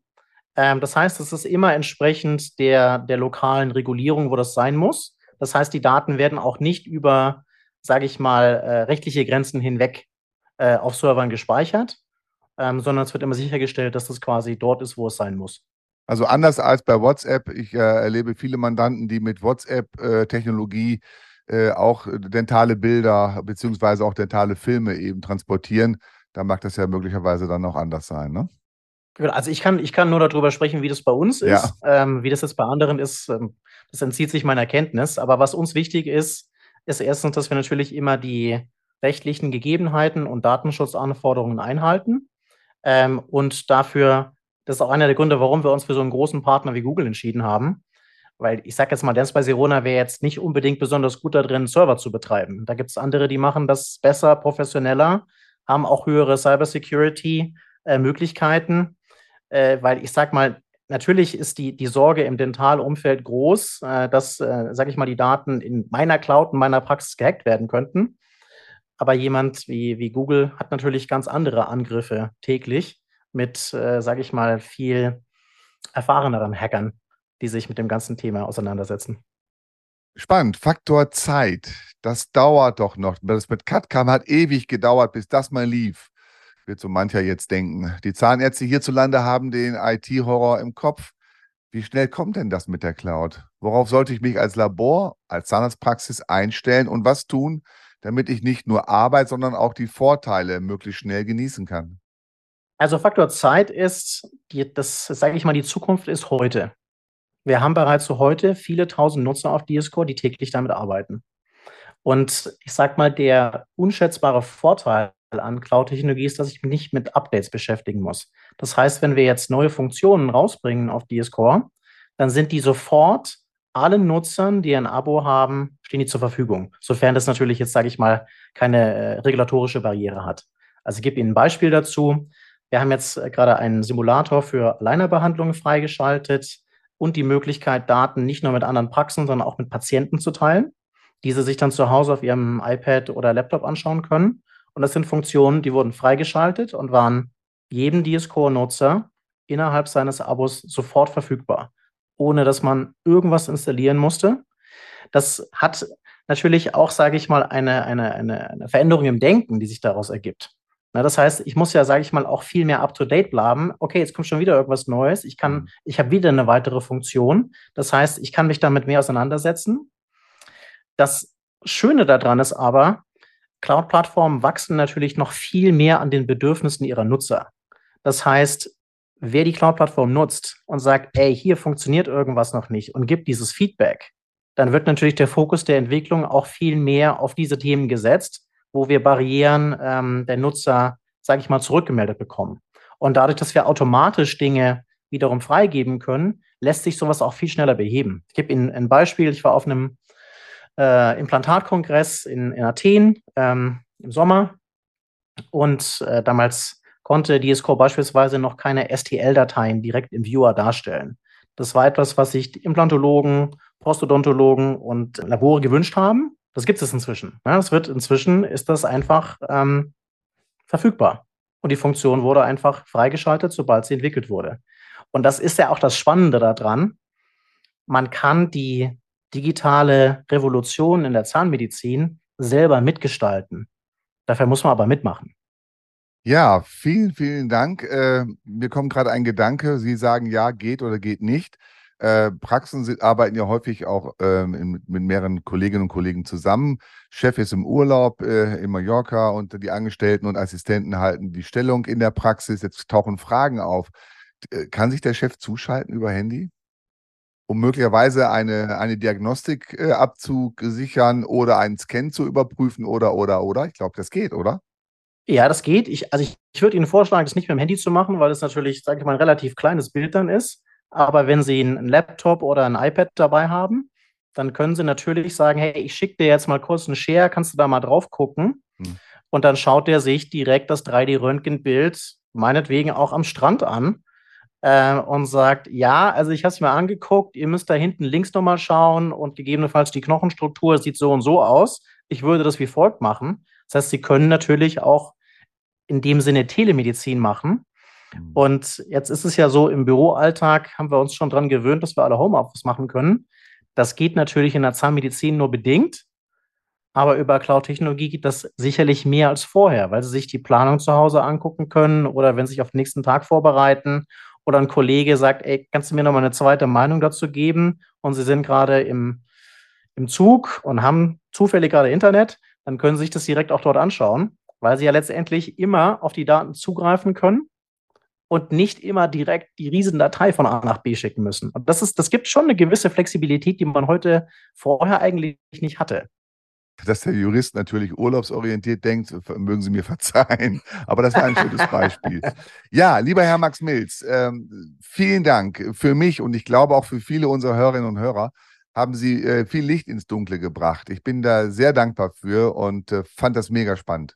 Ähm, das heißt, es ist immer entsprechend der, der lokalen Regulierung, wo das sein muss. Das heißt, die Daten werden auch nicht über, sage ich mal, äh, rechtliche Grenzen hinweg äh, auf Servern gespeichert, ähm, sondern es wird immer sichergestellt, dass das quasi dort ist, wo es sein muss. Also anders als bei WhatsApp, ich äh, erlebe viele Mandanten, die mit WhatsApp-Technologie äh, auch dentale Bilder beziehungsweise auch dentale Filme eben transportieren. Da mag das ja möglicherweise dann auch anders sein, ne? Also ich kann, ich kann nur darüber sprechen, wie das bei uns ist. Ja. Ähm, wie das jetzt bei anderen ist, ähm, das entzieht sich meiner Kenntnis. Aber was uns wichtig ist, ist erstens, dass wir natürlich immer die rechtlichen Gegebenheiten und Datenschutzanforderungen einhalten. Ähm, und dafür, das ist auch einer der Gründe, warum wir uns für so einen großen Partner wie Google entschieden haben. Weil ich sage jetzt mal, Dance bei Sirona wäre jetzt nicht unbedingt besonders gut da drin, Server zu betreiben. Da gibt es andere, die machen das besser, professioneller, haben auch höhere Cybersecurity-Möglichkeiten. Äh, äh, weil ich sage mal, Natürlich ist die, die Sorge im Dentalumfeld groß, äh, dass, äh, sage ich mal, die Daten in meiner Cloud, in meiner Praxis gehackt werden könnten. Aber jemand wie, wie Google hat natürlich ganz andere Angriffe täglich mit, äh, sage ich mal, viel erfahreneren Hackern, die sich mit dem ganzen Thema auseinandersetzen. Spannend. Faktor Zeit. Das dauert doch noch. Das mit CAD-Cam hat ewig gedauert, bis das mal lief wird so mancher jetzt denken. Die Zahnärzte hierzulande haben den IT-Horror im Kopf. Wie schnell kommt denn das mit der Cloud? Worauf sollte ich mich als Labor, als Zahnarztpraxis einstellen und was tun, damit ich nicht nur Arbeit, sondern auch die Vorteile möglichst schnell genießen kann? Also Faktor Zeit ist, die, das sage ich mal, die Zukunft ist heute. Wir haben bereits so heute viele tausend Nutzer auf DSCore, die täglich damit arbeiten. Und ich sage mal, der unschätzbare Vorteil an Cloud-Technologie ist, dass ich mich nicht mit Updates beschäftigen muss. Das heißt, wenn wir jetzt neue Funktionen rausbringen auf DS-Core, dann sind die sofort allen Nutzern, die ein Abo haben, stehen die zur Verfügung. Sofern das natürlich jetzt, sage ich mal, keine äh, regulatorische Barriere hat. Also ich gebe Ihnen ein Beispiel dazu. Wir haben jetzt äh, gerade einen Simulator für Alleinerbehandlungen freigeschaltet und die Möglichkeit, Daten nicht nur mit anderen Praxen, sondern auch mit Patienten zu teilen, diese sich dann zu Hause auf ihrem iPad oder Laptop anschauen können. Und das sind Funktionen, die wurden freigeschaltet und waren jedem DS-Core-Nutzer innerhalb seines Abos sofort verfügbar, ohne dass man irgendwas installieren musste. Das hat natürlich auch, sage ich mal, eine, eine, eine Veränderung im Denken, die sich daraus ergibt. Na, das heißt, ich muss ja, sage ich mal, auch viel mehr up-to-date bleiben. Okay, jetzt kommt schon wieder irgendwas Neues. Ich kann, mhm. ich habe wieder eine weitere Funktion. Das heißt, ich kann mich damit mehr auseinandersetzen. Das Schöne daran ist aber, Cloud-Plattformen wachsen natürlich noch viel mehr an den Bedürfnissen ihrer Nutzer. Das heißt, wer die Cloud-Plattform nutzt und sagt, ey, hier funktioniert irgendwas noch nicht und gibt dieses Feedback, dann wird natürlich der Fokus der Entwicklung auch viel mehr auf diese Themen gesetzt, wo wir Barrieren ähm, der Nutzer, sage ich mal, zurückgemeldet bekommen. Und dadurch, dass wir automatisch Dinge wiederum freigeben können, lässt sich sowas auch viel schneller beheben. Ich gebe Ihnen ein Beispiel. Ich war auf einem äh, Implantatkongress in, in Athen ähm, im Sommer und äh, damals konnte DSCO beispielsweise noch keine STL-Dateien direkt im Viewer darstellen. Das war etwas, was sich Implantologen, Postodontologen und Labore gewünscht haben. Das gibt es inzwischen. Ja, das wird inzwischen ist das einfach ähm, verfügbar. Und die Funktion wurde einfach freigeschaltet, sobald sie entwickelt wurde. Und das ist ja auch das Spannende daran. Man kann die digitale Revolution in der Zahnmedizin selber mitgestalten. Dafür muss man aber mitmachen. Ja, vielen, vielen Dank. Äh, mir kommt gerade ein Gedanke. Sie sagen ja, geht oder geht nicht. Äh, Praxen sind, arbeiten ja häufig auch ähm, in, mit mehreren Kolleginnen und Kollegen zusammen. Chef ist im Urlaub äh, in Mallorca und die Angestellten und Assistenten halten die Stellung in der Praxis. Jetzt tauchen Fragen auf. Äh, kann sich der Chef zuschalten über Handy? um möglicherweise eine, eine Diagnostik äh, abzusichern oder einen Scan zu überprüfen oder, oder, oder? Ich glaube, das geht, oder? Ja, das geht. Ich, also ich, ich würde Ihnen vorschlagen, das nicht mit dem Handy zu machen, weil es natürlich, sage ich mal, ein relativ kleines Bild dann ist. Aber wenn Sie einen Laptop oder ein iPad dabei haben, dann können Sie natürlich sagen, hey, ich schicke dir jetzt mal kurz einen Share, kannst du da mal drauf gucken? Hm. Und dann schaut er sich direkt das 3D-Röntgenbild meinetwegen auch am Strand an äh, und sagt, ja, also ich habe es mir angeguckt, ihr müsst da hinten links nochmal schauen und gegebenenfalls die Knochenstruktur sieht so und so aus. Ich würde das wie folgt machen. Das heißt, Sie können natürlich auch in dem Sinne Telemedizin machen. Mhm. Und jetzt ist es ja so, im Büroalltag haben wir uns schon daran gewöhnt, dass wir alle Homeoffice machen können. Das geht natürlich in der Zahnmedizin nur bedingt. Aber über Cloud-Technologie geht das sicherlich mehr als vorher, weil sie sich die Planung zu Hause angucken können oder wenn sie sich auf den nächsten Tag vorbereiten oder ein Kollege sagt, ey, kannst du mir noch mal eine zweite Meinung dazu geben? Und Sie sind gerade im, im Zug und haben zufällig gerade Internet, dann können Sie sich das direkt auch dort anschauen, weil Sie ja letztendlich immer auf die Daten zugreifen können und nicht immer direkt die Riesendatei von A nach B schicken müssen. Und das ist, das gibt schon eine gewisse Flexibilität, die man heute vorher eigentlich nicht hatte dass der Jurist natürlich urlaubsorientiert denkt, mögen Sie mir verzeihen, aber das war ein schönes Beispiel. Ja, lieber Herr Max Milz, ähm, vielen Dank für mich und ich glaube auch für viele unserer Hörerinnen und Hörer haben Sie äh, viel Licht ins Dunkle gebracht. Ich bin da sehr dankbar für und äh, fand das mega spannend.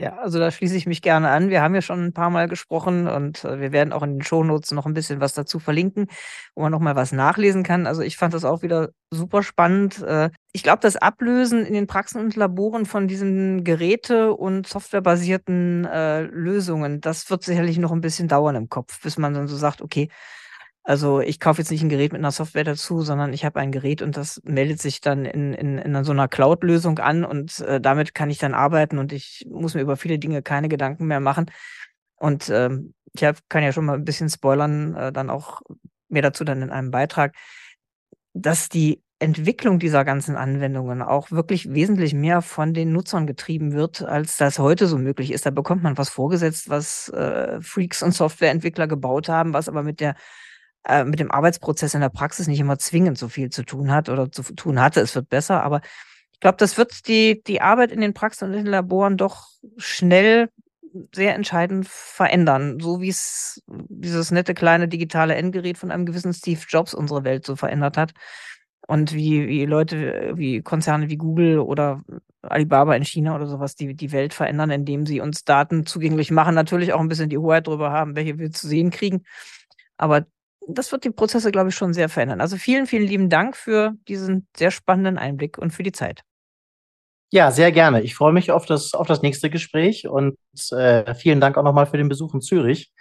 Ja, also da schließe ich mich gerne an. Wir haben ja schon ein paar Mal gesprochen und äh, wir werden auch in den Shownotes noch ein bisschen was dazu verlinken, wo man nochmal was nachlesen kann. Also ich fand das auch wieder super spannend. Äh, ich glaube, das Ablösen in den Praxen und Laboren von diesen Geräte- und softwarebasierten äh, Lösungen, das wird sicherlich noch ein bisschen dauern im Kopf, bis man dann so sagt, okay, also ich kaufe jetzt nicht ein Gerät mit einer Software dazu, sondern ich habe ein Gerät und das meldet sich dann in, in, in so einer Cloud-Lösung an und äh, damit kann ich dann arbeiten und ich muss mir über viele Dinge keine Gedanken mehr machen. Und ähm, ich hab, kann ja schon mal ein bisschen spoilern, äh, dann auch mehr dazu dann in einem Beitrag, dass die Entwicklung dieser ganzen Anwendungen auch wirklich wesentlich mehr von den Nutzern getrieben wird, als das heute so möglich ist. Da bekommt man was vorgesetzt, was äh, Freaks und Softwareentwickler gebaut haben, was aber mit der äh, mit dem Arbeitsprozess in der Praxis nicht immer zwingend so viel zu tun hat oder zu tun hatte. Es wird besser, aber ich glaube, das wird die, die Arbeit in den Praxen und in den Laboren doch schnell sehr entscheidend verändern, so wie es dieses nette kleine digitale Endgerät von einem gewissen Steve Jobs unsere Welt so verändert hat. Und wie, wie Leute, wie Konzerne wie Google oder Alibaba in China oder sowas, die die Welt verändern, indem sie uns Daten zugänglich machen, natürlich auch ein bisschen die Hoheit darüber haben, welche wir zu sehen kriegen. Aber das wird die Prozesse, glaube ich, schon sehr verändern. Also vielen, vielen lieben Dank für diesen sehr spannenden Einblick und für die Zeit. Ja, sehr gerne. Ich freue mich auf das, auf das nächste Gespräch und äh, vielen Dank auch nochmal für den Besuch in Zürich.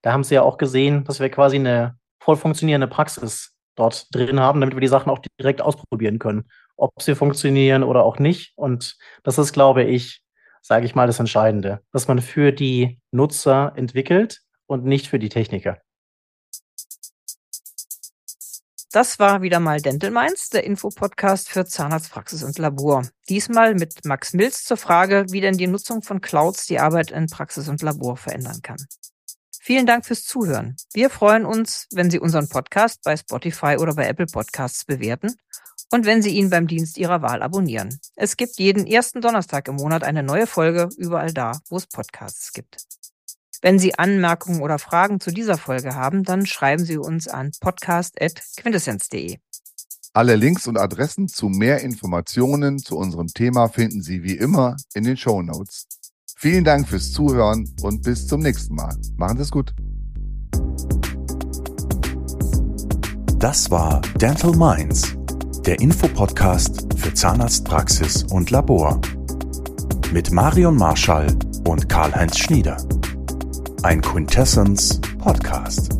Da haben Sie ja auch gesehen, dass wir quasi eine voll funktionierende Praxis dort drin haben, damit wir die Sachen auch direkt ausprobieren können, ob sie funktionieren oder auch nicht. Und das ist, glaube ich, sage ich mal, das Entscheidende, dass man für die Nutzer entwickelt und nicht für die Techniker. Das war wieder mal Dental Minds, der Infopodcast für Zahnarztpraxis und Labor. Diesmal mit Max Milz zur Frage, wie denn die Nutzung von Clouds die Arbeit in Praxis und Labor verändern kann. Vielen Dank fürs Zuhören. Wir freuen uns, wenn Sie unseren Podcast bei Spotify oder bei Apple Podcasts bewerten und wenn Sie ihn beim Dienst Ihrer Wahl abonnieren. Es gibt jeden ersten Donnerstag im Monat eine neue Folge überall da, wo es Podcasts gibt. Wenn Sie Anmerkungen oder Fragen zu dieser Folge haben, dann schreiben Sie uns an podcast.quintessenz.de. Alle Links und Adressen zu mehr Informationen zu unserem Thema finden Sie wie immer in den Show Notes. Vielen Dank fürs Zuhören und bis zum nächsten Mal. Machen Sie es gut. Das war Dental Minds, der Infopodcast für Zahnarztpraxis und Labor. Mit Marion Marschall und Karl-Heinz Schnieder. Ein Quintessence Podcast.